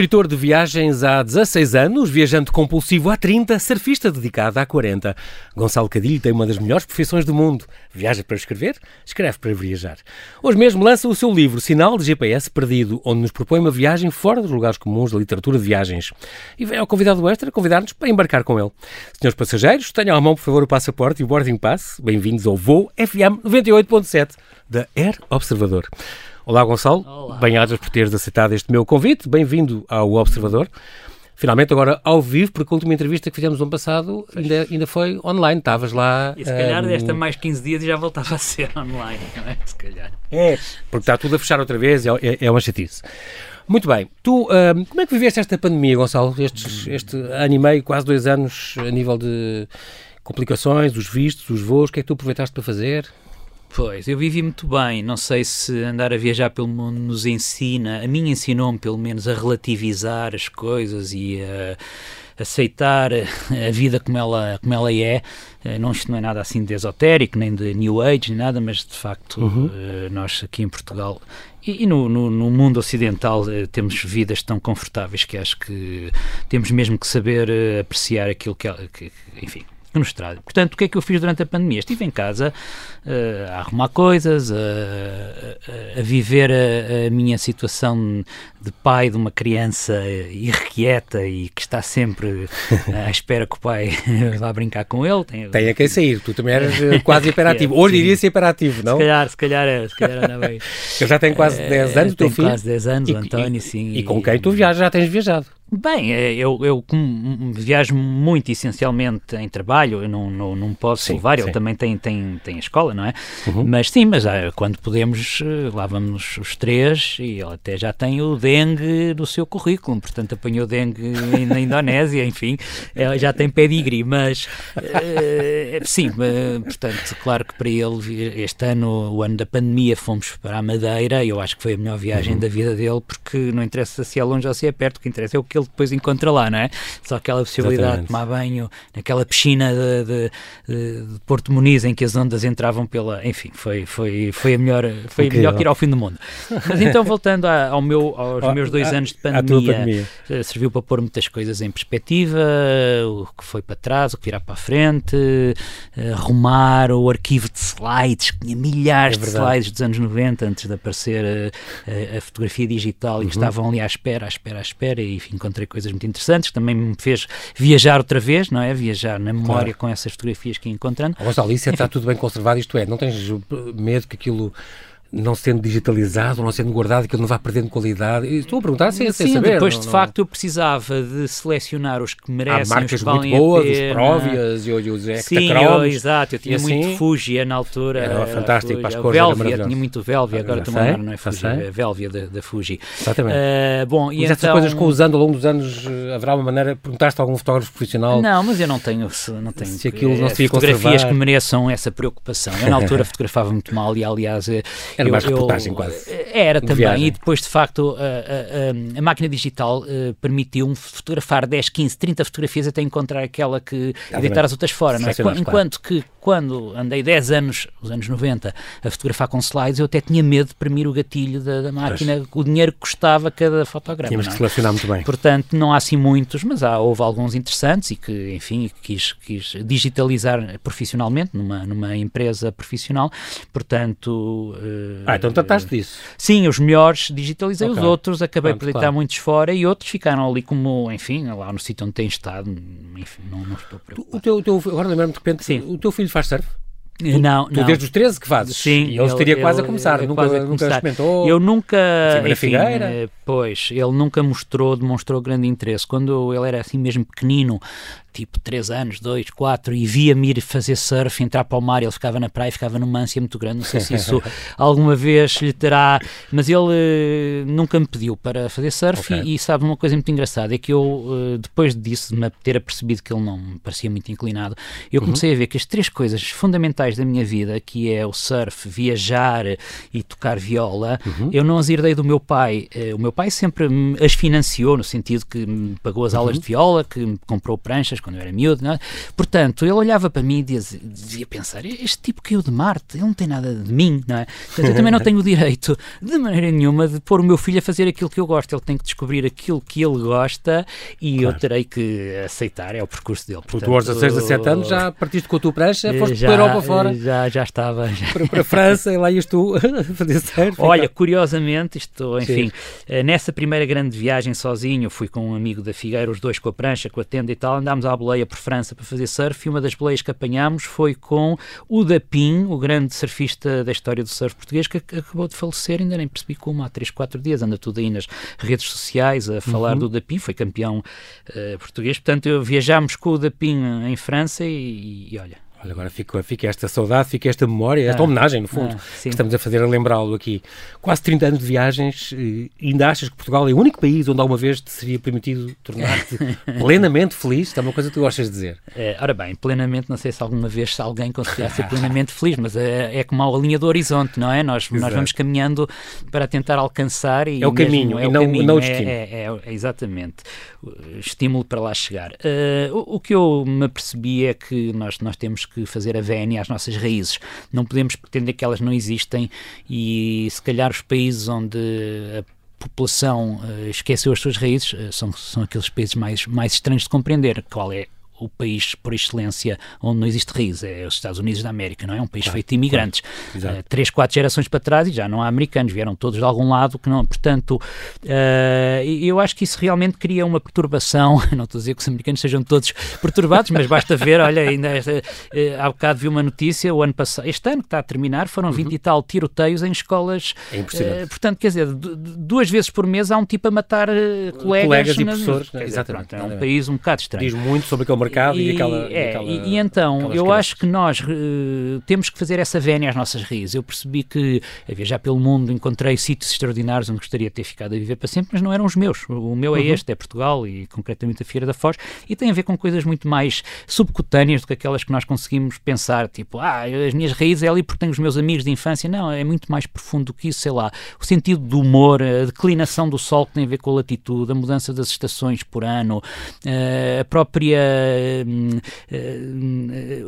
Escritor de viagens há 16 anos, viajante compulsivo há 30, surfista dedicado há 40. Gonçalo Cadilho tem uma das melhores profissões do mundo. Viaja para escrever, escreve para viajar. Hoje mesmo lança o seu livro Sinal de GPS Perdido, onde nos propõe uma viagem fora dos lugares comuns da literatura de viagens. E vem ao convidado extra convidar-nos para embarcar com ele. Senhores passageiros, tenham à mão, por favor, o passaporte e o boarding pass. Bem-vindos ao voo FM 98.7 da Air Observador. Olá, Gonçalo. Olá. Bem-ajas por teres aceitado este meu convite. Bem-vindo ao Observador. Finalmente, agora ao vivo, porque a última entrevista que fizemos no ano passado ainda, ainda foi online. Estavas lá. E se calhar ehm, desta mais 15 dias e já voltava a ser online, não é? Se calhar. É, porque está tudo a fechar outra vez, é, é, é uma chatice. Muito bem. Tu, ehm, como é que viveste esta pandemia, Gonçalo? Estes, este ano e meio, quase dois anos, a nível de complicações, os vistos, os voos, o que é que tu aproveitaste para fazer? Pois, eu vivi muito bem. Não sei se andar a viajar pelo mundo nos ensina. A mim ensinou-me, pelo menos, a relativizar as coisas e a aceitar a vida como ela, como ela é. Não, isto não é nada assim de esotérico, nem de New Age, nem nada, mas de facto, Uhum. eh, nós aqui em Portugal e, e no, no- no mundo ocidental eh, temos vidas tão confortáveis que acho que temos mesmo que saber eh, apreciar aquilo que- que- enfim, que nos traz. Portanto, o que é que eu fiz durante a pandemia? Estive em casa eh, a arrumar coisas, a, a- a viver a, a minha situação de pai de uma criança irrequieta e que está sempre eh, à espera que o pai vá brincar com ele. Tem, a quem sair. Tu também eras eh, quase hiperativo. Hoje Sim. diria-se hiperativo, não? Se calhar, se calhar, é, se calhar anda bem. Ele já tem quase 10 anos, o teu filho. quase 10 anos, E- o António, e- sim. E com quem tu viajas, já tens viajado. Bem, eh, eu, eu viajo muito essencialmente em trabalho, eu não, não, não posso Sim, levar, sim. ele também tem, tem, tem a escola, não é? Uhum. Mas sim, mas ah, quando podemos, eh, lá vamos os três e ele até já tem o dengue no seu currículo, portanto apanhou dengue na Indonésia, enfim, eh, já tem pedigree, mas eh, sim, eh, portanto, claro que para ele este ano, o ano da pandemia, fomos para a Madeira, e eu acho que foi a melhor viagem Uhum. da vida dele, porque não interessa se é longe ou se é perto, o que interessa é o que ele depois encontra lá, não é? Só aquela possibilidade Exatamente. de tomar banho naquela piscina de, de- de- Porto Muniz em que as ondas entravam pela. Enfim, foi, foi, foi a melhor, foi Incrível. melhor que ir ao fim do mundo. Mas então, voltando a- ao meu, aos Ah, meus dois à- anos de pandemia, pandemia. eh, serviu para pôr muitas coisas em perspectiva, o que foi para trás, o que virá para a frente, eh, arrumar o arquivo de slides, que tinha milhares É de slides dos anos 90, antes de aparecer eh, a, a fotografia digital, Uhum. e que estavam ali à espera, à espera, à espera, e enfim, encontrei coisas muito interessantes, também me fez viajar outra vez, não é? Viajar na memória Claro. com essas fotografias que ia encontrando. Gonçalo, isso é, está tudo bem conservado, isto é, não tens medo que aquilo não sendo digitalizado, não sendo guardado, que ele não vá perdendo qualidade? E Estou a perguntar sem, sem Sim, saber. depois não- de não- facto eu precisava de selecionar os que Há merecem, os marcas muito boas, os. Próvias e os, os Sim, exato, eu tinha assim, muito Fugia na altura. era fantástico, Fuji. para as cores Velvia, tinha muito Velvia, Ah, agora estou a não é Fuji, é Velvia da, Fuji. Exatamente. Ah, bom, e Mas essas então... coisas que usando ao longo dos anos, eh, haverá uma maneira, perguntaste a algum fotógrafo profissional Não, mas eu não tenho, se- não tenho Se aquilo não se ia fotografias conservar. que mereçam essa preocupação. Eu na altura fotografava muito mal e aliás eh, Era eu- mais eu- reportagem quase. Era também viagem. e depois de facto a, a- a- máquina digital eh, permitiu-me fotografar 10, 15, 30 fotografias até encontrar aquela que e Exatamente. deitar as outras fora. Não é? Enquanto que quando andei 10 anos, os anos 90, a fotografar com slides, eu até tinha medo de premir o gatilho da, da máquina, o dinheiro que custava cada fotograma. Tínhamos não que é? selecionar muito bem. Portanto, não há assim muitos, mas há, houve alguns interessantes e que, enfim, quis, quis digitalizar profissionalmente numa, numa empresa profissional. Portanto. eh, Ah, então trataste disso. Sim, os melhores digitalizei, Ok. os outros acabei Pronto, por deitar claro. muitos fora e outros ficaram ali como, enfim, lá no sítio onde têm estado. Enfim, não, não estou preocupado. O teu, o teu, agora lembro-me de repente, Sim. o teu filho faz surf? não, Tu não. desde os 13 que fazes? Sim, E ele estaria ele- quase a ele começar, é nunca, a nunca começar. experimentou. Eu nunca, enfim, eh, pois, ele nunca mostrou, demonstrou grande interesse. Quando ele era assim mesmo pequenino, tipo 3 anos, 2, 4, e via-me ir fazer surf, entrar para o mar, ele ficava na praia, e ficava numa ânsia muito grande, não sei se isso alguma vez lhe terá, mas ele eh, nunca me pediu para fazer surf Ok. e, e sabe uma coisa muito engraçada, é que eu, eh, depois disso, de me ter apercebido que ele não me parecia muito inclinado, eu Uhum. comecei a ver que as três coisas fundamentais da minha vida, que é o surf, viajar e tocar viola, uhum. eu não as herdei do meu pai. Uh, o meu pai sempre as financiou, no sentido que me pagou as aulas uhum. de viola, que me comprou pranchas quando eu era miúdo. É? Portanto, ele olhava para mim e dizia, pensar: este tipo caiu de Marte, ele não tem nada de mim, não é? Portanto, eu também não tenho o direito, de maneira nenhuma, de pôr o meu filho a fazer aquilo que eu gosto. Ele tem que descobrir aquilo que ele gosta e claro. eu terei que aceitar. É o percurso dele. Portanto, tu, aos 16, 17 anos, já partiste com a tua prancha, foste já, para a Europa fora. Já, já estava. Já. Para, para a França, e lá ias tu fazer surf. Olha, curiosamente, isto, enfim, Sim. Eh, nessa primeira grande viagem sozinho, fui com um amigo da Figueira, os dois com a prancha, com a tenda e tal, andámos à boleia por França para fazer surf e uma das boleias que apanhámos foi com o Dapim, o grande surfista da história do surf português, que acabou de falecer, ainda nem percebi como, há 3, 4 dias, anda tudo aí nas redes sociais a falar uhum. do Dapim, foi campeão uh, português, portanto viajámos com o Dapim em França e, e olha, Olha, agora fica, fica esta saudade, fica esta memória, esta ah, homenagem, no fundo, ah, que estamos a fazer a lembrá-lo aqui. Quase 30 anos de viagens, e ainda achas que Portugal é o único país onde alguma vez te seria permitido tornar-te plenamente feliz? Isto é uma coisa que tu gostas de dizer. É, ora bem, plenamente, não sei se alguma vez se alguém conseguirá ser plenamente feliz, mas é, é como a linha do horizonte, não é? Nós, nós vamos caminhando para tentar alcançar e é o mesmo, caminho, é o não, caminho, não o destino. É, é, é, exatamente, estímulo para lá chegar. Uh, o, o, que eu me apercebi é que nós, nós temos que fazer a vénia às nossas raízes. Não podemos pretender que elas não existem e se calhar os países onde a população uh, esqueceu as suas raízes uh, são, são aqueles países mais, mais estranhos de compreender. Qual é o país por excelência onde não existe raiz, é os Estados Unidos da América, não é? Um país claro, feito de imigrantes. Claro, uh, três, quatro gerações para trás e já não há americanos, vieram todos de algum lado que não. Portanto, uh, eu acho que isso realmente cria uma perturbação. Não estou a dizer que os americanos sejam todos perturbados, mas basta ver, olha, ainda uh, há bocado vi uma notícia, o ano passado, este ano que está a terminar, foram 20 uhum. e tal tiroteios em escolas. É portanto, quer dizer, duas vezes por mês há um tipo a matar colegas. Colegas e professores. Dizer, Exatamente. É um país um bocado estranho. Diz muito sobre aquele mercado e, e aquela. É, e, e, então, eu acho que nós uh, temos que fazer essa vénia às nossas raízes. Eu percebi que, a viajar pelo mundo, encontrei sítios extraordinários onde gostaria de ter ficado a viver para sempre, mas não eram os meus. O meu é uhum. este, é Portugal e concretamente a Feira da Foz, e tem a ver com coisas muito mais subcutâneas do que aquelas que nós conseguimos pensar, tipo, ah, as minhas raízes é ali porque tenho os meus amigos de infância. Não, é muito mais profundo do que isso, sei lá. O sentido do humor, a declinação do sol que tem a ver com a latitude, a mudança das estações por ano, eh, a própria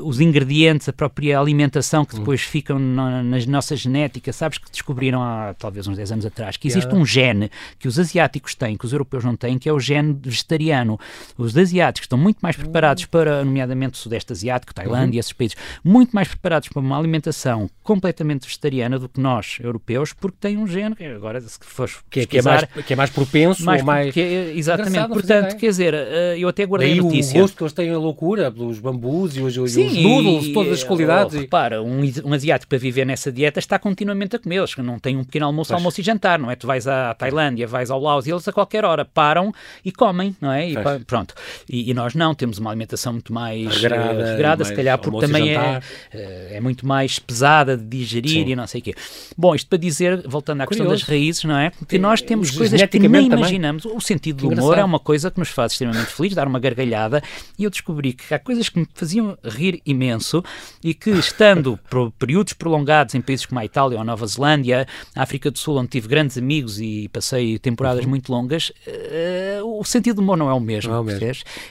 os ingredientes, a própria alimentação que depois ficam na, na, nossa genética. Sabes que descobriram há talvez uns 10 anos atrás que existe um gene que os asiáticos têm, que os europeus não têm, que é o gene vegetariano. Os asiáticos estão muito mais preparados para, nomeadamente o Sudeste Asiático, Tailândia, uhum. esses países, muito mais preparados para uma alimentação completamente vegetariana do que nós, europeus, porque têm um gene, que agora se fores que, é, que, é mais, que é mais propenso mais, ou mais... É, exatamente, portanto, quer dizer, eh, eu até guardei Daí a notícia. o gosto que eles têm a loucura pelos bambus e os, Sim, os noodles, e, todas as qualidades. Oh, repara, um, um asiático para viver nessa dieta está continuamente a comer. Eles não têm um pequeno almoço, pois. almoço e jantar, não é? Tu vais à Tailândia, vais ao Laos e eles a qualquer hora param e comem, não é? E, pronto. E, e, nós não, temos uma alimentação muito mais regrada, uh, regrada se calhar porque também é, eh, é muito mais pesada de digerir Sim. e não sei o quê. Bom, isto para dizer, voltando à Curioso. questão das raízes, não é? Que nós temos coisas que nem imaginamos. O sentido do humor é uma coisa que nos faz extremamente feliz, dar uma gargalhada, e eu descobri que há coisas que me faziam rir imenso e que, estando por períodos prolongados em países como a Itália ou a Nova Zelândia, a África do Sul, onde tive grandes amigos e passei temporadas uhum. muito longas, uh, o sentido do humor não é o mesmo, é o mesmo.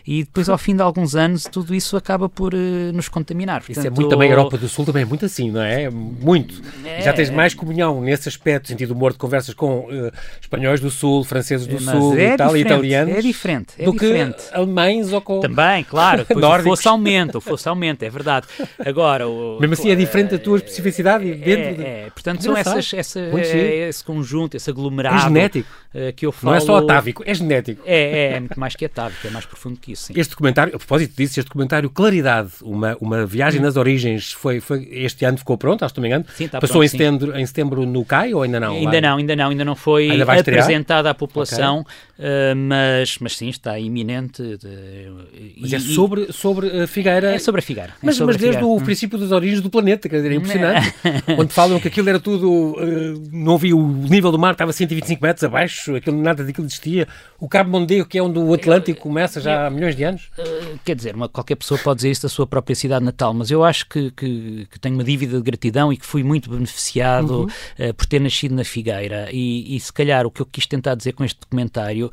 E depois, ao fim de alguns anos, tudo isso acaba por uh, nos contaminar. Portanto, isso é muito também, a Europa do Sul também é muito assim, não é? Muito. É, Já tens mais comunhão nesse aspecto, sentido do humor, de conversas com uh, espanhóis do Sul, franceses do Sul, é italianos. É diferente, é do diferente. que alemães ou com... Também, claro. Depois fosse aumenta, fosse aumenta, é verdade. Agora, o, Mesmo assim é diferente da tua especificidade é, dentro é, de... é, portanto são essas, essa, é, esse conjunto, esse aglomerado é genético. Uh, que eu falo... Não é só atávico, é genético. É, é, é muito mais que atávico, é mais profundo que isso. Sim. Este documentário, a propósito disso, este documentário Claridade, uma, uma viagem hum. nas origens, foi, foi, este ano ficou pronto, acho que não me engano. Sim, está Passou pronto, em, setembro, em setembro no CAI ou ainda não? Ainda não, ainda não, ainda não foi ainda apresentada à população, okay. uh, mas, mas sim, está iminente. De, mas é sobre, sobre a Figueira. É sobre a Figueira. Mas, é mas desde o hum. princípio das origens do planeta, quer dizer, é impressionante. Onde falam que aquilo era tudo. Uh, não havia o nível do mar, estava 125 metros abaixo, aquilo, nada daquilo existia. O Cabo Mondego, que é onde o Atlântico começa já há milhões de anos. Uh, quer dizer, uma, qualquer pessoa pode dizer isso da sua própria cidade natal, mas eu acho que, que, que tenho uma dívida de gratidão e que fui muito beneficiado uhum. uh, por ter nascido na Figueira. E, e, se calhar o que eu quis tentar dizer com este documentário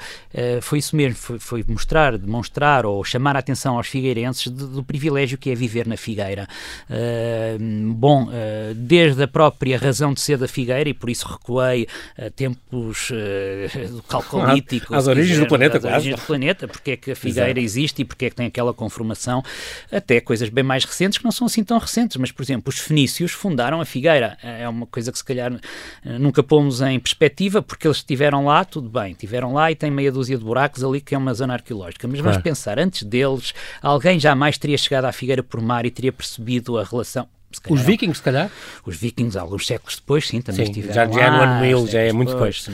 foi isso mesmo: foi, foi, mostrar, demonstrar ou chamar a atenção aos figueirenses do, do privilégio que é viver na Figueira. bom, desde a própria razão de ser da Figueira, e por isso recuei a tempos do calcolítico. Às origens quiser, do planeta, às origens do planeta, porque é que a Figueira Exato. existe e porque é que tem aquela conformação, até coisas bem mais recentes que não são assim tão recentes, mas, por exemplo, os fenícios fundaram a Figueira. É uma coisa que se calhar nunca pomos em perspectiva, porque eles estiveram lá, tudo bem, estiveram lá e tem meia dúzia de buracos ali que é uma zona arqueológica. Mas claro. vamos pensar, antes deles, alguém jamais teria chegado à Figueira por mar e teria percebido a relação os vikings, se calhar? Os vikings, alguns séculos depois, sim, também sim, estiveram já, já é no ano 1000, já é muito depois.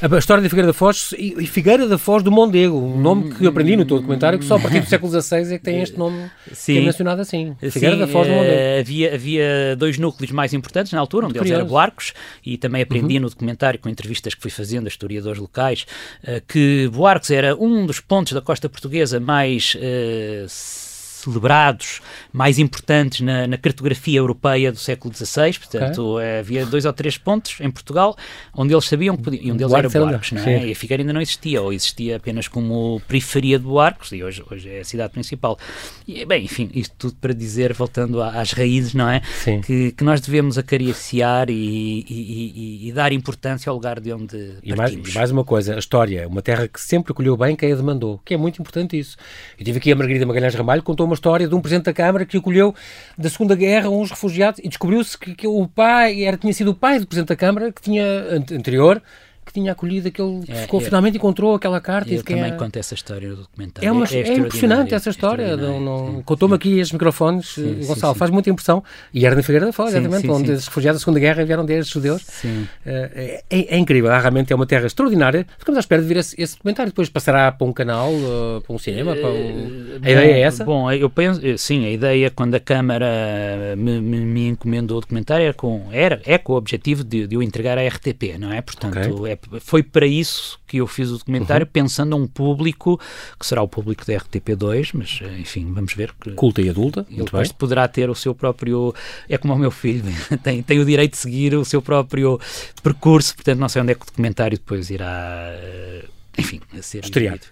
depois. A história da Figueira da Foz e Figueira da Foz do Mondego, um nome que eu aprendi no teu documentário, que só a partir do século XVI é que tem este nome sim. que é mencionado assim. Figueira sim, da Foz do Mondego. Uh, havia, havia dois núcleos mais importantes na altura, um deles era Buarcos, e também aprendi uhum. no documentário, com entrevistas que fui fazendo a historiadores locais, uh, que Buarcos era um dos pontos da costa portuguesa mais... Uh, celebrados, mais importantes na, na cartografia europeia do século XVI. Portanto, okay. havia dois ou três pontos em Portugal onde eles sabiam que podiam. E um deles era Buarcos, não é? E a Figueira ainda não existia, ou existia apenas como periferia de Buarcos, e hoje, hoje é a cidade principal. E, bem, enfim, isto tudo para dizer, voltando às raízes, não é? Que, que, nós devemos acariciar e, e, e, dar importância ao lugar de onde e mais, e mais uma coisa, a história, uma terra que sempre acolheu bem quem a demandou, que é muito importante isso. Eu tive aqui a Margarida Magalhães Ramalho, contou uma história de um Presidente da Câmara que acolheu da Segunda Guerra uns refugiados e descobriu-se que, que, o pai, era, tinha sido o pai do Presidente da Câmara que tinha anterior que tinha acolhido aquele é, ficou, é, finalmente encontrou aquela carta. Eu também é... conto essa história no documentário. É, uma, é, é impressionante essa história. Contou-me aqui estes microfones, sim, Gonçalo, sim, faz muita impressão. E era na Figueira da Foz, exatamente, onde os refugiados da Segunda Guerra vieram desde judeus. Uh, é, é, incrível, realmente é uma terra extraordinária. Ficamos à espera de ver esse, esse documentário. Depois passará para um canal, uh, para um cinema. Para um... A ideia é essa? Bom, eu penso, sim, a ideia quando a Câmara me, me, me encomendou o documentário era com, era, é com o objetivo de, de o entregar à RTP, não é? Portanto, okay. é, foi para isso que eu fiz o documentário, uhum. pensando a um público que será o público da RTP2, mas enfim, vamos ver. Que Culta e adulta, ele depois poderá ter o seu próprio. É como o meu filho, tem, tem o direito de seguir o seu próprio percurso, portanto, não sei onde é que o documentário depois irá. Eh, enfim, a ser. Estreado.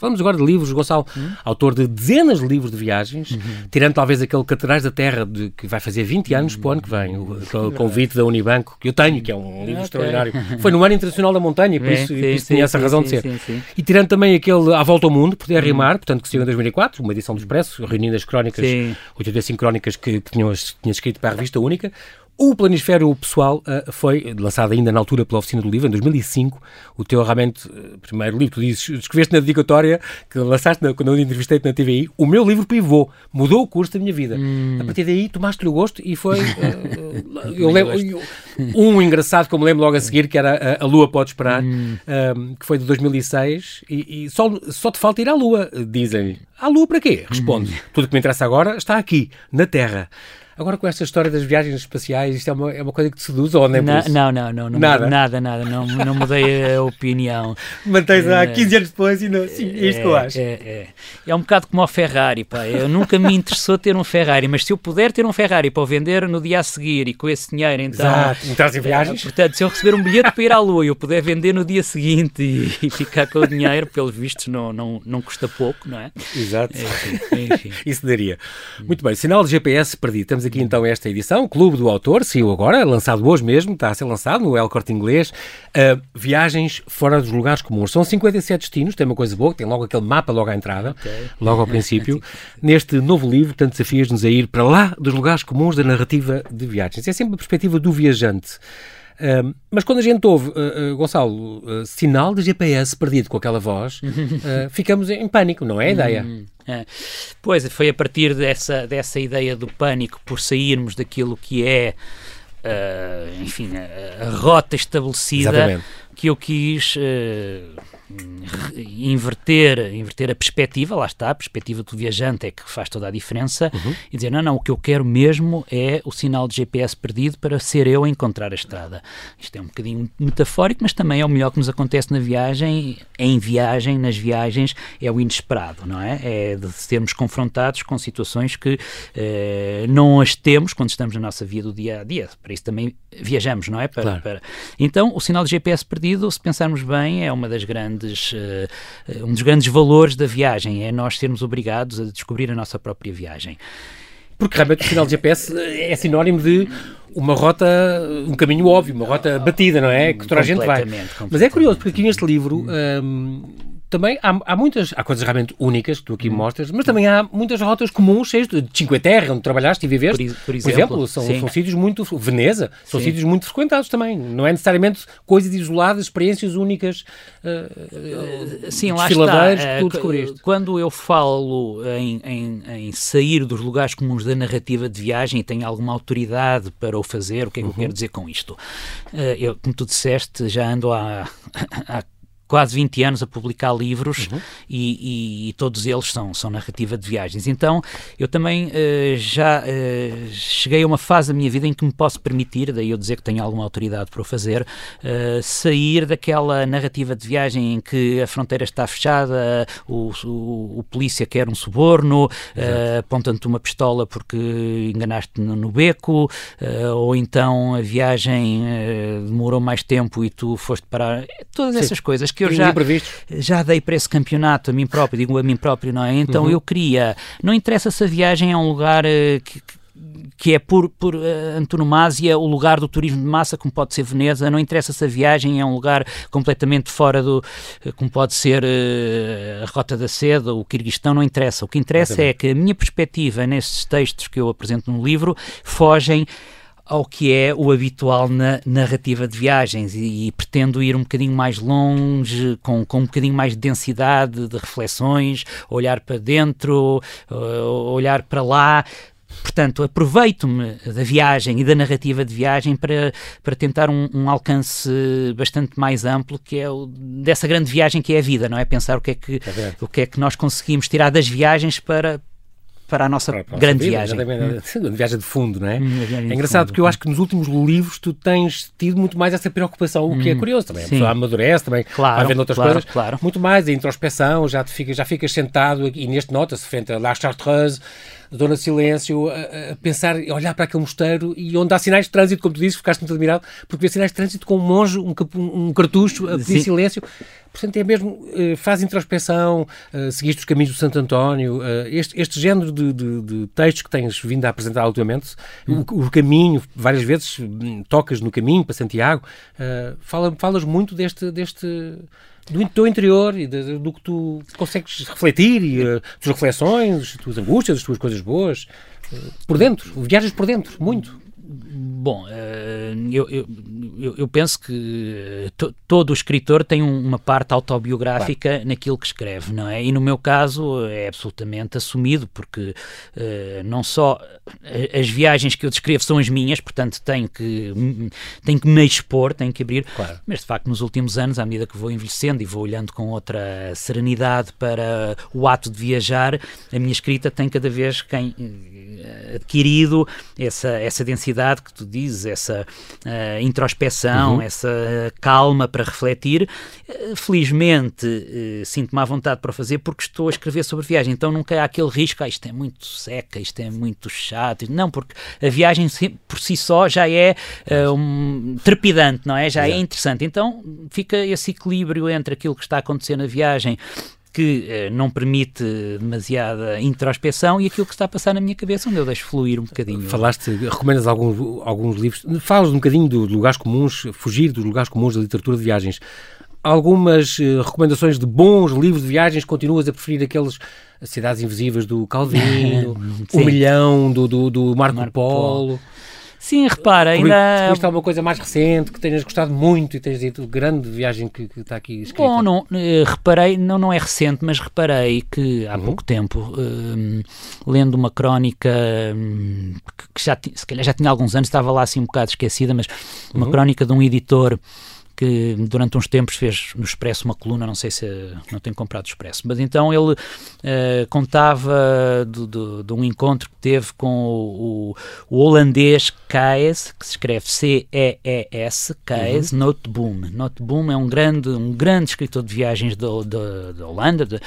Vamos agora de livros, Gonçalo, uhum. autor de dezenas de livros de viagens, uhum. tirando talvez aquele Catedrais da Terra, de, que vai fazer 20 anos uhum. para o ano que vem, o, o convite da Unibanco, que eu tenho, que é um livro okay. extraordinário. Foi no Ano Internacional da Montanha, por isso, sim, isso sim, tinha essa sim, razão de ser. E tirando também aquele À Volta ao Mundo, por Terra e Mar, portanto, que saiu em 2004, uma edição do Expresso, reunindo as crónicas, 85 crónicas que, que tinham, tinha escrito para a revista única. O Planisfério Pessoal uh, foi lançado ainda na altura pela Oficina do Livro, em 2005. O teu realmente uh, primeiro livro, tu dizes, escreveste na dedicatória que lançaste na, quando eu entrevistei-te na TVI. O meu livro pivô, mudou o curso da minha vida. Hum. A partir daí tomaste-lhe o gosto e foi. Uh, eu lembro, um engraçado que eu me lembro logo a seguir, que era A, a Lua Pode Esperar, hum. que foi de 2006. E, e, só, só te falta ir à Lua, dizem-lhe. À Lua para quê? Responde. Hum. Tudo que me interessa agora está aqui, na Terra. Agora com esta história das viagens espaciais, isto é uma, é uma coisa que te seduz ou nem é não, não, não, não, não, nada, nada, nada, não, não mudei a opinião. Mantens há 15 é. anos depois e não, sim, é isto que eu acho. É, é, é um bocado como o Ferrari, pá, eu nunca me interessou ter um Ferrari, mas se eu puder ter um Ferrari para o vender no dia a seguir e com esse dinheiro, então... Exato, entras em viagens. Portanto, se eu receber um bilhete para ir à Lua e eu puder vender no dia seguinte e, e, ficar com o dinheiro, pelos vistos não, não, não custa pouco, não é? Exato. Enfim, enfim. Isso daria. Muito bem, sinal de GPS perdido. Temos aqui então esta edição edição, Clube do Autor, saiu agora, lançado hoje mesmo, está a ser lançado no El Corte Inglês. Uh, viagens fora dos lugares comuns. São 57 destinos, tem uma coisa boa, tem logo aquele mapa logo à entrada, okay. logo ao princípio. Neste novo livro, tanto desafias-nos a ir para lá dos lugares comuns da narrativa de viagens. É sempre a perspectiva do viajante. Uh, mas quando a gente ouve, uh, uh, Gonçalo, uh, sinal de GPS perdido com aquela voz, ficamos em pânico, não é a ideia? Hum, é. Pois, foi a partir dessa, dessa ideia do pânico por sairmos daquilo que é, enfim, a, a, rota estabelecida. Exatamente que eu quis inverter, inverter a perspectiva, lá está, a perspectiva do viajante é que faz toda a diferença, uhum. e dizer, não, não, o que eu quero mesmo é o sinal de GPS perdido para ser eu a encontrar a estrada. Isto é um bocadinho metafórico, mas também é o melhor que nos acontece na viagem, em viagem, nas viagens, é o inesperado, não é? É de sermos confrontados com situações que eh, não as temos quando estamos na nossa vida do dia a dia. Para isso também viajamos, não é? Para, claro. para... Então, o sinal de GPS perdido, se pensarmos bem, é uma das grandes, uh, um dos grandes valores da viagem, é nós sermos obrigados a descobrir a nossa própria viagem. Porque realmente o sinal de GPS é sinónimo de uma rota, um caminho óbvio, uma rota batida, não é? Que toda a gente vai. Mas é curioso, porque aqui neste livro. Um, também há, há, muitas, há coisas realmente únicas que tu aqui hum. mostras, mas também há muitas rotas comuns, cheias de Cinque Terre, onde trabalhaste e viveste. Por, por exemplo, por exemplo, são, são sítios muito. Veneza, são sim. sítios muito frequentados também. Não é necessariamente coisas isoladas, experiências únicas, uh, sim, lá está. que tu descobriste. Quando eu falo em, em, em, sair dos lugares comuns da narrativa de viagem e tenho alguma autoridade para o fazer, o que é que uhum. eu quero dizer com isto? Uh, eu, como tu disseste, já ando há, há quase 20 anos a publicar livros uhum. e, e, e, todos eles são, são narrativa de viagens. Então eu também uh, já uh, cheguei a uma fase da minha vida em que me posso permitir, daí eu dizer que tenho alguma autoridade para o fazer, uh, sair daquela narrativa de viagem em que a fronteira está fechada, o, o, o polícia quer um suborno, apontando-te uma pistola porque enganaste no, no beco, ou então a viagem demorou mais tempo e tu foste parar. Todas essas Sim. coisas que eu já, já dei para esse campeonato a mim próprio, digo a mim próprio, não é? Então uhum. eu queria, não interessa se a viagem é um lugar uh, que, que é por, por uh, antonomasia o lugar do turismo de massa, como pode ser Veneza, não interessa se a viagem é um lugar completamente fora do, uh, como pode ser uh, a Rota da Seda, o Quirguistão, não interessa. O que interessa é que a minha perspectiva nesses textos que eu apresento no livro fogem ao que é o habitual na narrativa de viagens e, e, pretendo ir um bocadinho mais longe, com, com um bocadinho mais de densidade de reflexões, olhar para dentro, uh, olhar para lá. Portanto, aproveito-me da viagem e da narrativa de viagem para, para tentar um, um alcance bastante mais amplo, que é o, dessa grande viagem que é a vida, não é? Pensar o que é que, é o que, é que nós conseguimos tirar das viagens para, para a nossa para a grande vida, viagem. Hum. Uma viagem de fundo, não é? Hum, é engraçado porque eu acho que nos últimos livros tu tens tido muito mais essa preocupação, o que é hum, curioso também. A pessoa amadurece também, claro, vai vendo outras claro, coisas. Claro. Muito mais a introspeção, já, te fica, já ficas sentado e neste nota-se frente a La Chartreuse Dona Silêncio, a, a, pensar, a olhar para aquele mosteiro e onde há sinais de trânsito, como tu disse, ficaste muito admirado, porque vê sinais de trânsito com um monge, um, um cartucho, a pedir silêncio. Portanto, é mesmo, uh, faz introspeção, uh, seguiste os caminhos do Santo António, uh, este, este género de, de, de, textos que tens vindo a apresentar ultimamente, hum. o, o, caminho, várias vezes hum, tocas no caminho para Santiago, fala, falas muito deste, deste do teu interior e do que tu consegues refletir e uh, tuas reflexões, as tuas angústias, as tuas coisas boas, uh, por dentro, viajas por dentro, muito. Bom, eh, eu, eu, eu penso que to, todo escritor tem uma parte autobiográfica claro. naquilo que escreve, não é? E no meu caso é absolutamente assumido, porque não só as viagens que eu descrevo são as minhas, portanto tenho que, tenho que me expor, tenho que abrir, claro. mas de facto nos últimos anos, à medida que vou envelhecendo e vou olhando com outra serenidade para o ato de viajar, a minha escrita tem cada vez quem adquirido essa, essa densidade que tu dizes, essa uh, introspeção, uhum. essa calma para refletir. Uh, felizmente uh, sinto-me à vontade para fazer porque estou a escrever sobre viagem, então nunca há aquele risco, ah, isto é muito seca, isto é muito chato. Não, porque a viagem por si só já é um, trepidante, não é? Já é é interessante. Então fica esse equilíbrio entre aquilo que está a acontecer na viagem que eh, não permite demasiada introspeção e aquilo que está a passar na minha cabeça, onde eu deixo fluir um bocadinho. Falaste, recomendas alguns, alguns livros, falas um bocadinho dos lugares comuns, fugir dos lugares comuns da literatura de viagens. Algumas eh, recomendações de bons livros de viagens, continuas a preferir aqueles Cidades Invisíveis do Calvino, O Milhão do, do, do Marco, Marco Polo. Polo. Sim, repara, ainda. Isto é uma coisa mais recente que tenhas gostado muito e tens dito grande viagem que, que está aqui escrita. Bom, não, eh, reparei, não, não é recente, mas reparei que há uhum. pouco tempo, um, lendo uma crónica um, que já se calhar já tinha alguns anos, estava lá assim um bocado esquecida, mas uma uhum. crónica de um editor que durante uns tempos fez no Expresso uma coluna, não sei se não tenho comprado o Expresso, mas então ele uh, contava de, de, de, um encontro que teve com o, o, holandês Kaes, que se escreve C-E-E-S, Kaes uhum. Noteboom. Noteboom é um grande, um grande escritor de viagens da Holanda, de, uh,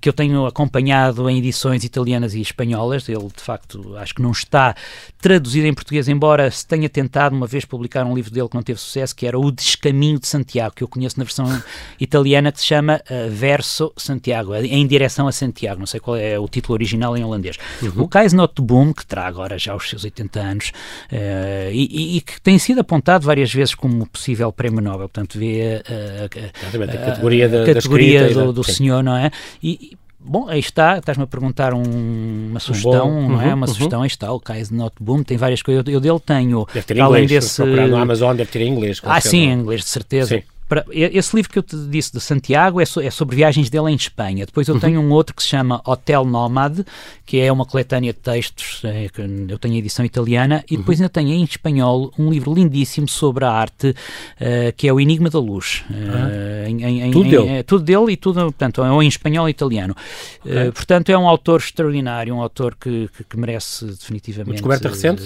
que eu tenho acompanhado em edições italianas e espanholas. Ele, de facto, acho que não está traduzido em português, embora se tenha tentado uma vez publicar um livro dele que não teve sucesso, que era O Descaminho de Santiago, que eu conheço na versão italiana, que se chama uh, Verso Santiago, em direção a Santiago. Não sei qual é o título original em holandês. Uhum. O Kais Boom, que terá agora já os seus 80 anos uh, e, e, que tem sido apontado várias vezes como possível prémio Nobel, portanto, vê uh, a, a, categoria, da, categoria da do, do senhor, não é? E, Bom, aí está, estás-me a perguntar um, uma sugestão, um não é? Uhum, uma uhum. sugestão, aí está, o Kais Noteboom, tem várias coisas. Eu dele tenho. Deve ter além inglês, desse. no Amazon deve ter em inglês. Ah, sim, em inglês, de certeza. Sim. Para, esse livro que eu te disse de Santiago é, so, é, sobre viagens dele em Espanha. Depois eu uhum. tenho um outro que se chama Hotel Nómade, que é uma coletânea de textos, é, eu tenho a edição italiana, e depois uhum. ainda tenho em espanhol um livro lindíssimo sobre a arte, uh, que é O Enigma da Luz. Uh, em, em, tudo em, dele? É, tudo dele e tudo, portanto, ou em espanhol e italiano. Okay. Uh, portanto, é um autor extraordinário, um autor que, que, que merece definitivamente... Uma descoberta recente?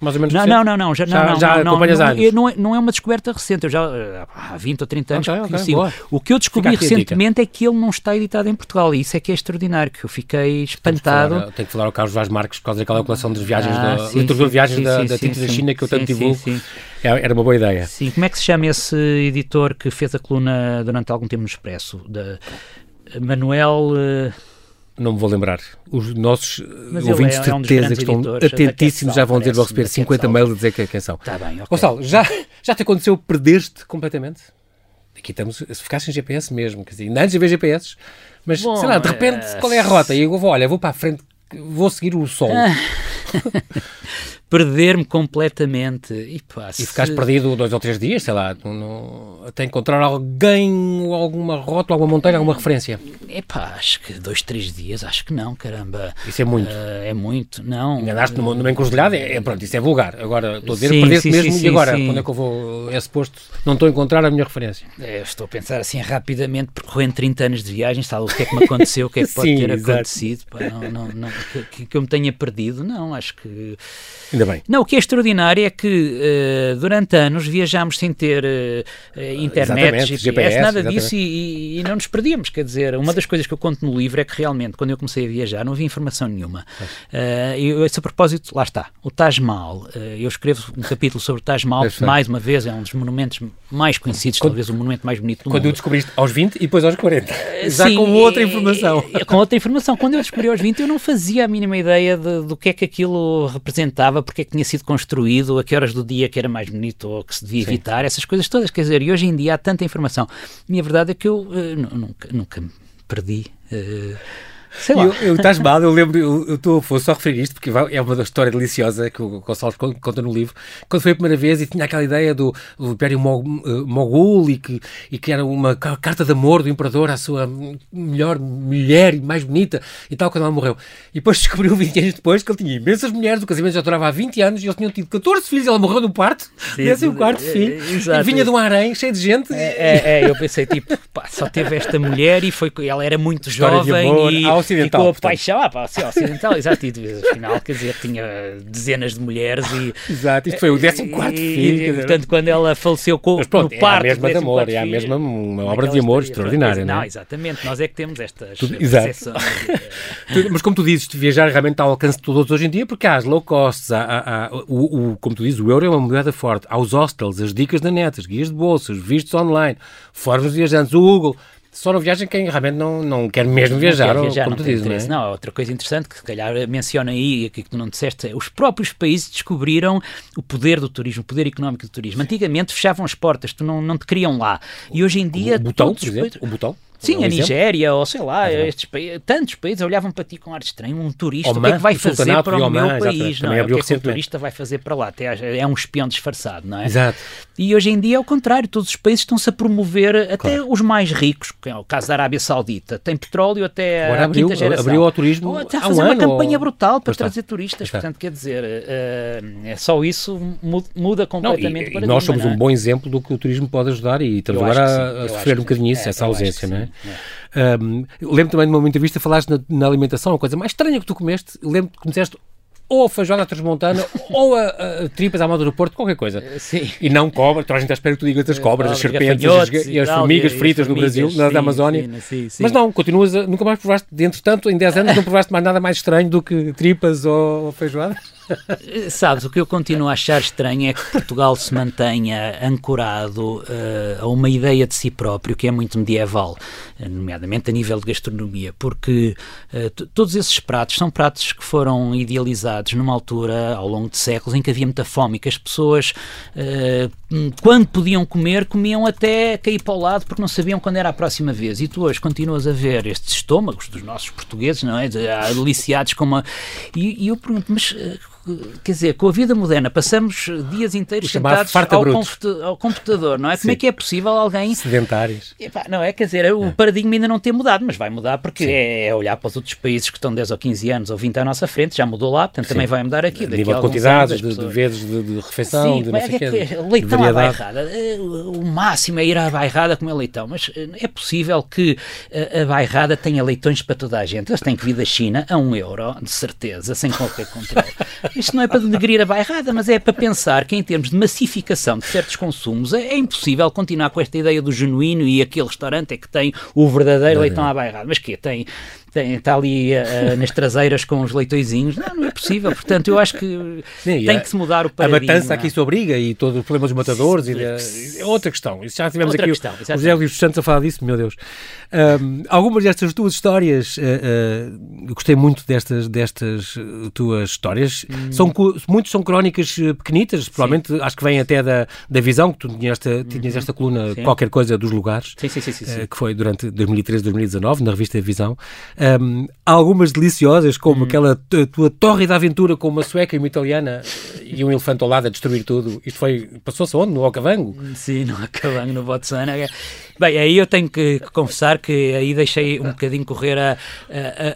Mais ou menos não, recente? Não, não, não. Já, já, não, já não, acompanhas não, anos? Não, é, não é uma descoberta recente, eu já há 20 ou 30 anos okay, okay, boa. O que eu descobri recentemente é que ele não está editado em Portugal e isso é que é extraordinário, que eu fiquei espantado. Tenho que falar, que falar ao Carlos Vaz Marques por causa daquela coleção de viagens, ah, da, sim, sim, viagens sim, da, sim, da Tinta da China que eu tanto divulgo. É, era uma boa ideia. Sim, como é que se chama esse editor que fez a coluna durante algum tempo no Expresso? De Manuel... Uh... Não me vou lembrar. Os nossos Mas ouvintes de é, é um certeza que estão atentíssimos já vão dizer, vão receber 50 mails a dizer que, quem são. Tá bem, okay. Gonçalo, já, já te aconteceu perder-te completamente? Aqui estamos, se ficasse em GPS mesmo, quer dizer, antes de ver GPS, mas Bom, sei lá, de repente, é... qual é a rota? E eu vou, olha, vou para a frente, vou seguir o sol. perder-me completamente. E, pá, se... e ficares perdido dois ou três dias, sei lá, no, até encontrar alguém, alguma rota, alguma montanha, alguma referência. É pá, acho que dois, três dias, acho que não, caramba. Isso é muito. Uh, é muito, não. Enganaste numa, numa encruzilhada, é, é, pronto, isso é vulgar. Agora, estou a dizer, perder-te mesmo sim, e agora, sim. quando é que eu vou a esse posto, não estou a encontrar a minha referência. É, estou a pensar assim rapidamente, percorrendo 30 anos de viagem, sabe o que é que me aconteceu, o que é que pode ter exato. acontecido, pá, não, não, não que, que, eu me tenha perdido, não, acho que... Ainda bem. Não, o que é extraordinário é que uh, durante anos viajámos sem ter uh, internet, GPS, GPS, nada exatamente. disso e, e, não nos perdíamos. Quer dizer, uma das coisas que eu conto no livro é que realmente, quando eu comecei a viajar, não havia informação nenhuma. Uh, eu, esse a propósito, lá está, o Taj Mahal. Eu escrevo um capítulo sobre o Taj Mahal, que mais uma vez é um dos monumentos mais conhecidos, quando, talvez o monumento mais bonito do quando mundo. Quando o descobriste aos 20 e depois aos 40. Já Sim, com outra informação. com outra informação. Quando eu descobri aos 20, eu não fazia a mínima ideia de, do que é que aquilo representava, porque é que tinha sido construído, a que horas do dia que era mais bonito ou que se devia Sim. evitar, essas coisas todas. Quer dizer, e hoje em dia há tanta informação. E a verdade é que eu uh, nunca, nunca me perdi. Uh, Sei lá. Eu, estás mal, eu lembro, eu estou só a referir isto porque é uma história deliciosa que o Gonçalo conta no livro. Quando foi a primeira vez e tinha aquela ideia do, do Império eh, Mogul e que, e que era uma carta de amor do imperador à sua melhor mulher e mais bonita e tal, quando ela morreu. E depois descobriu 20 anos depois que ele tinha imensas mulheres, o casamento já durava há 20 anos e eles tinham tido 14 filhos ela morreu no parto. Esse é o quarto filho. É, e vinha de um harém cheio de gente. É, é, é eu pensei, tipo, pá, só teve esta mulher e foi, ela era muito História jovem e ocidental. Ficou a paixão, ah, pá, assim, ocidental, exato, e afinal, quer dizer, tinha dezenas de mulheres e... Exato, isto foi o 14 filho. E, portanto, quando ela faleceu com, Mas pronto, no parto... É a mesma de amor, é a mesma uma obra de amor extraordinária, não é? Não, exatamente, nós é que temos estas Tudo, exato. Mas como tu dizes, viajar realmente está ao alcance de todos hoje em dia, porque há as low costs, há, há, há o, o, como tu dizes, o euro é uma moeda forte, há os hostels, as dicas da net, as guias de bolsas, vistos online, fóruns viajantes, o Google só não viaja quem realmente não, não quer mesmo viajar, viajar ou, como tu dizes, não é? Não, outra coisa interessante que se calhar menciona aí, aqui que tu não disseste, é os próprios países descobriram o poder do turismo, o poder económico do turismo. Antigamente fechavam as portas, tu não, não te queriam lá. E hoje em dia... O, o botão, por exemplo, o botão? Sim, um a Nigéria, ou sei lá, é estes tantos países olhavam para ti com ar estranho. Um turista, Oman, o que é que vai fazer para o Oman, meu país? Não, é? O que é que o turista vai fazer para lá? É um espião disfarçado, não é? Exato. E hoje em dia é o contrário, todos os países estão-se a promover, até claro. os mais ricos, que é o caso da Arábia Saudita, tem petróleo até Agora a abriu, quinta geração. Abriu ao turismo ou está a fazer uma campanha ou... brutal para trazer turistas, portanto, quer dizer, uh, é só isso muda completamente não, e, e nós somos um bom exemplo do que o turismo pode ajudar e estamos agora a, a sofrer um bocadinho isso, é, essa ausência, não é? É. Um, lembro também de uma entrevista falaste na, na, alimentação, a coisa mais estranha que tu comeste, lembro que começaste ou a feijoada transmontana ou a, a, tripas à moda do Porto, qualquer coisa. Eh, sim. E não cobra, a gente espera que tu digas as cobras, as serpentes as, e, as formigas fritas no Brasil, sim, na Amazónia. Sim, sim, Mas não, continuas a, nunca mais provaste, entretanto, em 10 anos, não provaste mais nada mais estranho do que tripas ou, ou feijoada? Sabes, o que eu continuo a achar estranho é que Portugal se mantenha ancorado uh, a uma ideia de si próprio que é muito medieval, nomeadamente a nível de gastronomia, porque uh, todos esses pratos são pratos que foram idealizados numa altura, ao longo de séculos, em que havia muita fome e que as pessoas, uh, quando podiam comer, comiam até cair para o lado porque não sabiam quando era a próxima vez. E tu hoje continuas a ver estes estômagos dos nossos portugueses, não é? Deliciados com uma. E, e eu pergunto, mas quer dizer, com a vida moderna, passamos dias inteiros sentados ao, ao, computador, não é? Sim. Como é que é possível alguém... Sedentários. Epá, não é, quer dizer, o é. paradigma ainda não tem mudado, mas vai mudar porque é, é, olhar para os outros países que estão 10 ou 15 anos ou 20 à nossa frente, já mudou lá, portanto Sim. também vai mudar aqui. Daqui nível de quantidades, de, de, vezes de, de refeição, Sim, de não é, sei que, é, leitão à bairrada, eh, o máximo é ir à bairrada comer leitão, mas eh, é possível que a, a bairrada tenha leitões para toda a gente, eles têm que vir da China a um euro, de certeza, sem qualquer controle. Isto não é para denegrir a bairrada, mas é para pensar que em termos de massificação de certos consumos é, é impossível continuar com esta ideia do genuíno e aquele restaurante é que tem o verdadeiro leitão à bairrada. Mas que tem tem, está ali uh, nas traseiras com os leitõezinhos. Não, não é possível. Portanto, eu acho que Sim, tem a, que se mudar o paradigma. A matança aqui se obriga e todo o problema dos matadores. é outra questão. Isso já tivemos outra aqui questão, o, o José Luís Santos a falar disso, meu Deus. Um, algumas destas tuas histórias, uh, uh, eu gostei muito destas, destas tuas histórias. Hum. São, muitos são crónicas pequenitas, provavelmente sim. acho que vêm até da, da visão, que tu tinhas esta, tinhas uhum. esta coluna, sim. qualquer coisa dos lugares, que foi durante 2013, 2019, na revista Visão. Um, algumas deliciosas, como hum. aquela tua tórrida aventura com uma sueca e uma italiana e um elefante ao lado a destruir tudo. Isto foi, passou-se onde? No Okavango? Sim, no Okavango, no Botswana. Bem, aí eu tenho que confessar que aí deixei um bocadinho correr a,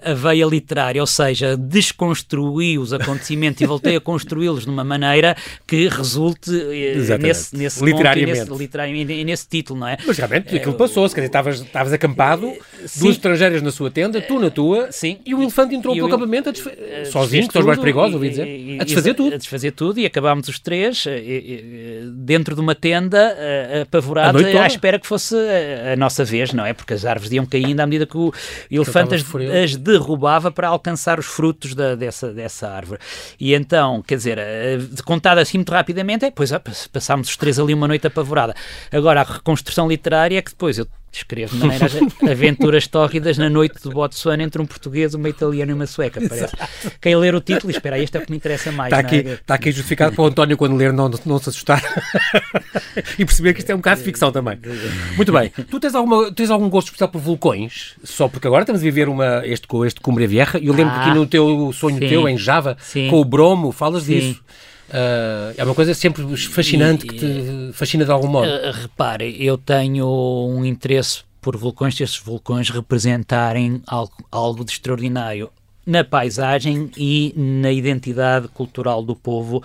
a, a veia literária, ou seja, desconstruí os acontecimentos e voltei a construí-los de uma maneira que resulte eh, nesse, nesse literariamente. Nesse, literariamente e nesse título, não é? Mas realmente aquilo passou-se, quer dizer, estavas, acampado, eh, Sim. duas estrangeiras na sua tenda, tu na tua, Sim. e o elefante entrou pelo acampamento. Eh, sozinho, que são os mais perigosos, ouvi dizer, e, a desfazer tudo. A desfazer tudo e acabámos os três dentro de uma tenda apavorada à espera que fosse a, nossa vez, não é? Porque as árvores iam caindo à medida que o elefante as, as, derrubava para alcançar os frutos da, dessa, dessa árvore. E então, quer dizer, eh, contado assim muito rapidamente, é, pois passámos os três ali uma noite apavorada. Agora, a reconstrução literária é que depois eu Escrevo de maneira aventuras tórridas na noite do Botsuana entre um português, uma italiana e uma sueca. Parece. Quem ler o título, espera aí, este é o que me interessa mais. Está aqui, é? está aqui justificado para o António, quando ler, não, não se assustar e perceber que isto é um caso de ficção também. Muito bem. Tu tens, alguma, tens algum gosto especial por vulcões? Só porque agora estamos a viver uma, este, este Cumbre Vieja e eu lembro ah, que aqui no teu sonho sim, teu, em Java, sim, com o bromo, falas sim. disso. Uh, é uma coisa sempre fascinante e, que te fascina de algum modo. Uh, repare, eu tenho um interesse por vulcões, se esses vulcões representarem algo, algo de extraordinário na paisagem e na identidade cultural do povo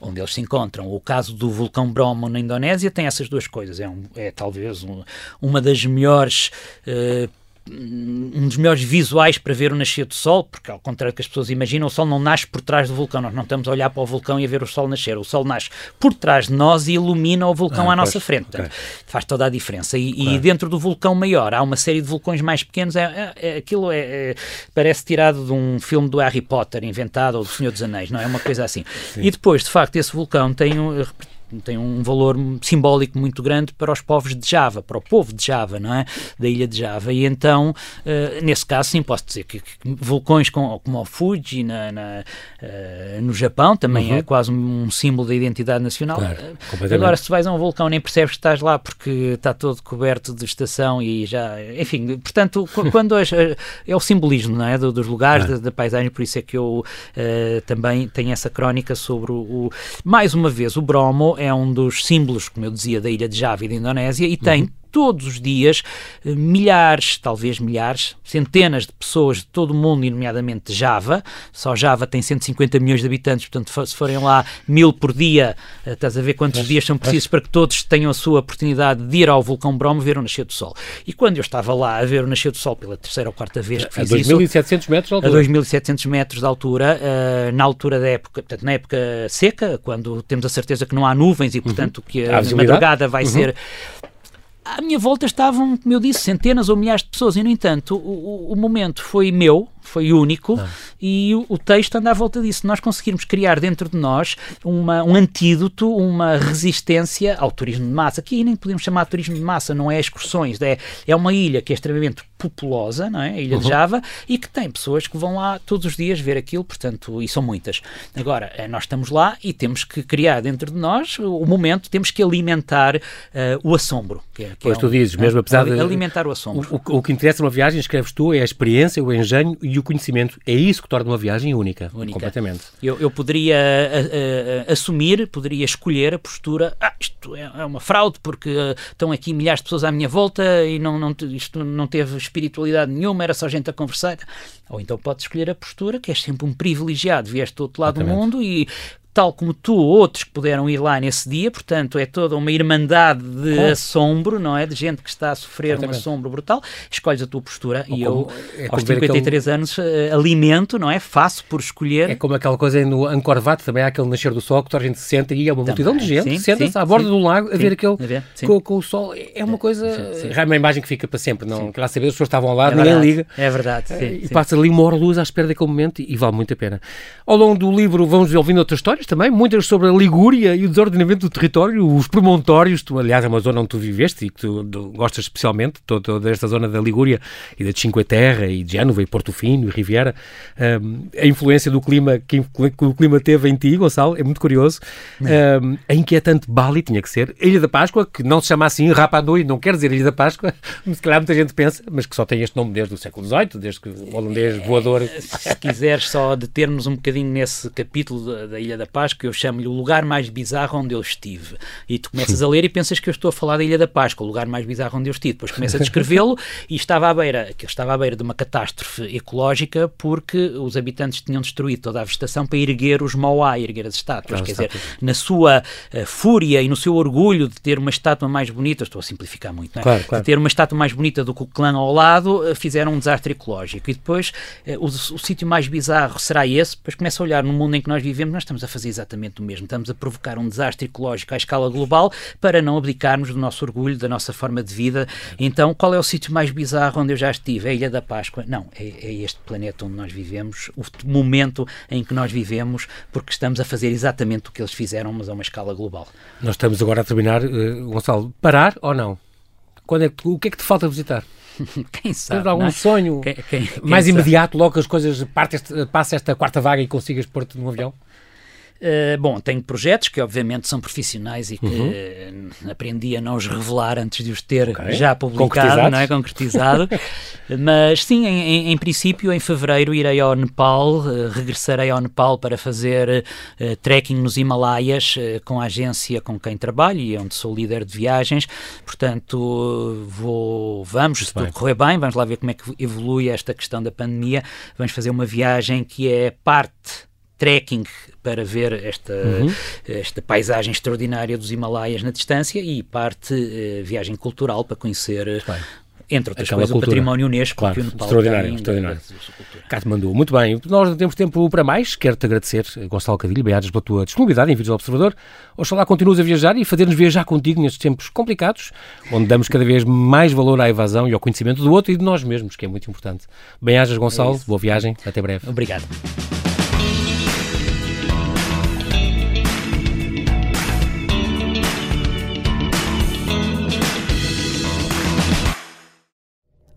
onde eles se encontram. O caso do vulcão Bromo na Indonésia tem essas duas coisas. É, um, é talvez um, uma das melhores uh, um dos melhores visuais para ver o nascer do Sol, porque ao contrário do que as pessoas imaginam, o Sol não nasce por trás do vulcão, nós não estamos a olhar para o vulcão e a ver o Sol nascer, o Sol nasce por trás de nós e ilumina o vulcão ah, à nossa frente, okay. faz toda a diferença. E, claro. e, dentro do vulcão maior há uma série de vulcões mais pequenos, é, é, é aquilo é, é, parece tirado de um filme do Harry Potter inventado ou do Senhor dos Anéis, não é uma coisa assim. Sim. E depois, de facto, esse vulcão tem um tem um valor simbólico muito grande para os povos de Java, para o povo de Java, não é? Da ilha de Java. E então, uh, nesse caso, sim, posso dizer que, que vulcões com, como o Fuji na, na uh, no Japão também uhum. é quase um símbolo da identidade nacional. Claro, Agora, se vais a um vulcão, nem percebes que estás lá porque está todo coberto de estação e já. Enfim, portanto, quando é o simbolismo não é? dos lugares, da, da, paisagem, por isso é que eu uh, também tenho essa crónica sobre o, o, Mais uma vez, o Bromo é um dos símbolos, como eu dizia, da ilha de Java e da Indonésia e tem. Uhum todos os dias eh, milhares, talvez milhares, centenas de pessoas de todo o mundo, nomeadamente Java. Só Java tem 150 milhões de habitantes, portanto, se forem lá mil por dia, eh, estás a ver quantos mas, dias são precisos mas... para que todos tenham a sua oportunidade de ir ao vulcão Bromo ver o nascer do sol. E quando eu estava lá a ver o nascer do sol pela terceira ou quarta vez que fiz a 2.700 metros de altura. A 2.700 metros de altura, uh, na altura da época, portanto, na época seca, quando temos a certeza que não há nuvens e, portanto, uhum. que a, a madrugada vai uhum. ser à minha volta estavam, como eu disse, centenas ou milhares de pessoas, e no entanto o, o, momento foi meu, foi único ah. e o, o, texto anda à volta disso. Nós conseguirmos criar dentro de nós uma, um antídoto, uma resistência ao turismo de massa. Aqui nem podemos chamar de turismo de massa, não é excursões, é, é uma ilha que é extremamente populosa, não é? A ilha uhum. de Java, e que tem pessoas que vão lá todos os dias ver aquilo, portanto, e são muitas. Agora, eh, nós estamos lá e temos que criar dentro de nós o momento, temos que alimentar uh, o assombro. Que é, que pois é tu um, dizes, mesmo apesar de... Alimentar o assombro. O, o, o, que interessa numa viagem, escreves tu, é a experiência, o engenho e o conhecimento. É isso que torna uma viagem única. única. Completamente. Eu, eu poderia uh, uh, assumir, poderia escolher a postura, ah, isto é, é uma fraude porque estão aqui milhares de pessoas à minha volta e não, não, isto não teve espiritualidade nenhuma, era só gente a conversar. Ou então pode escolher a postura, que és sempre um privilegiado, vieste do outro lado Exatamente. do mundo e tal como tu, outros que puderam ir lá nesse dia, portanto é toda uma irmandade de assombro, não é? De gente que está a sofrer Exatamente. um assombro brutal, escolhes a tua postura Ou e eu, é aos 53 aquele... anos, uh, alimento, não é? Faço por escolher. É como aquela coisa no Angkor Wat, também há aquele nascer do sol que toda a gente se senta e é uma também, multidão de gente, senta-se à borda sim, de um lago a ver aquele a ver, com, com, o sol. É uma coisa, é uma imagem que fica para sempre, não? Quer lá saber, as pessoas estavam lá, é ninguém liga. É verdade. e passa ali uma hora luz à espera daquele momento e, e vale muito a pena. Ao longo do livro vamos ouvindo outras histórias também, muitas sobre a Ligúria e o desordenamento do território, os promontórios, tu, aliás, é uma zona onde tu viveste e que tu, gostas especialmente, toda, esta zona da Ligúria e da Cinque Terre e de Génova e Porto Fino e Riviera, um, a influência do clima que, que, o clima teve em ti, Gonçalo, é muito curioso. Um, a inquietante Bali tinha que ser, a Ilha da Páscoa, que não se chama assim, Rapa Nui, não quer dizer Ilha da Páscoa, se calhar muita gente pensa, mas que só tem este nome desde o século XVIII, desde que o holandês voador... Se quiseres só determos um bocadinho nesse capítulo da, da Ilha da Páscoa, eu chamo-lhe lugar mais bizarro onde eu estive. E tu começas a ler e pensas que eu estou a falar da Ilha da Páscoa, o lugar mais bizarro onde eu estive. Depois começas a descrevê-lo e estava à beira, que estava à beira de uma catástrofe ecológica porque os habitantes tinham destruído toda a vegetação para erguer os Mauá, erguer as estátuas. Quer dizer, na sua uh, fúria e no seu orgulho de ter uma estátua mais bonita, estou a simplificar muito, não é? Claro, claro. De ter uma estátua mais bonita do que o clã ao lado, uh, fizeram um desastre ecológico. E depois uh, o, o sítio mais bizarro será esse, depois começa a olhar no mundo em que nós vivemos, nós estamos a fazer exatamente o mesmo. Estamos a provocar um desastre ecológico à escala global para não abdicarmos do nosso orgulho, da nossa forma de vida. Então, qual é o sítio mais bizarro onde eu já estive? É a Ilha da Páscoa? Não, é, é este planeta onde nós vivemos, o momento em que nós vivemos, porque estamos a fazer exatamente o que eles fizeram, mas a uma escala global. Nós estamos agora a terminar, uh, Gonçalo, parar ou não? Quando é que, o que é que te falta visitar? Quem sabe? Tens algum é? sonho quem, quem, quem mais sabe? imediato, logo que as coisas parte este, passa esta quarta vaga e consigas pôr-te num avião? Uh, bom, tenho projetos que obviamente são profissionais e que uhum. uh, aprendi a não os revelar antes de os ter okay. já publicado, não é? Concretizado. Mas sim, em, em, princípio, em fevereiro irei ao Nepal, uh, regressarei ao Nepal para fazer trekking nos Himalaias com a agência com quem trabalho e onde sou líder de viagens. Portanto, vou, vamos, se tudo correr bem, vamos lá ver como é que evolui esta questão da pandemia. Vamos fazer uma viagem que é parte trekking para ver esta, uhum. esta paisagem extraordinária dos Himalaias na distância e parte uh, viagem cultural para conhecer Bem. Entre outras Aquela coisas, cultura. o património Unesco claro, que o Nepal extraordinário, tem extraordinário. Katmandu. Muito bem, nós não temos tempo para mais. Quero-te agradecer, Gonçalo Cadilho, beadas pela tua disponibilidade em vídeos do Observador. Oxalá continues a viajar e fazer-nos viajar contigo nestes tempos complicados, onde damos cada vez mais valor à evasão e ao conhecimento do outro e de nós mesmos, que é muito importante. Bem-ajas, Gonçalo. É boa viagem. Até breve. Obrigado.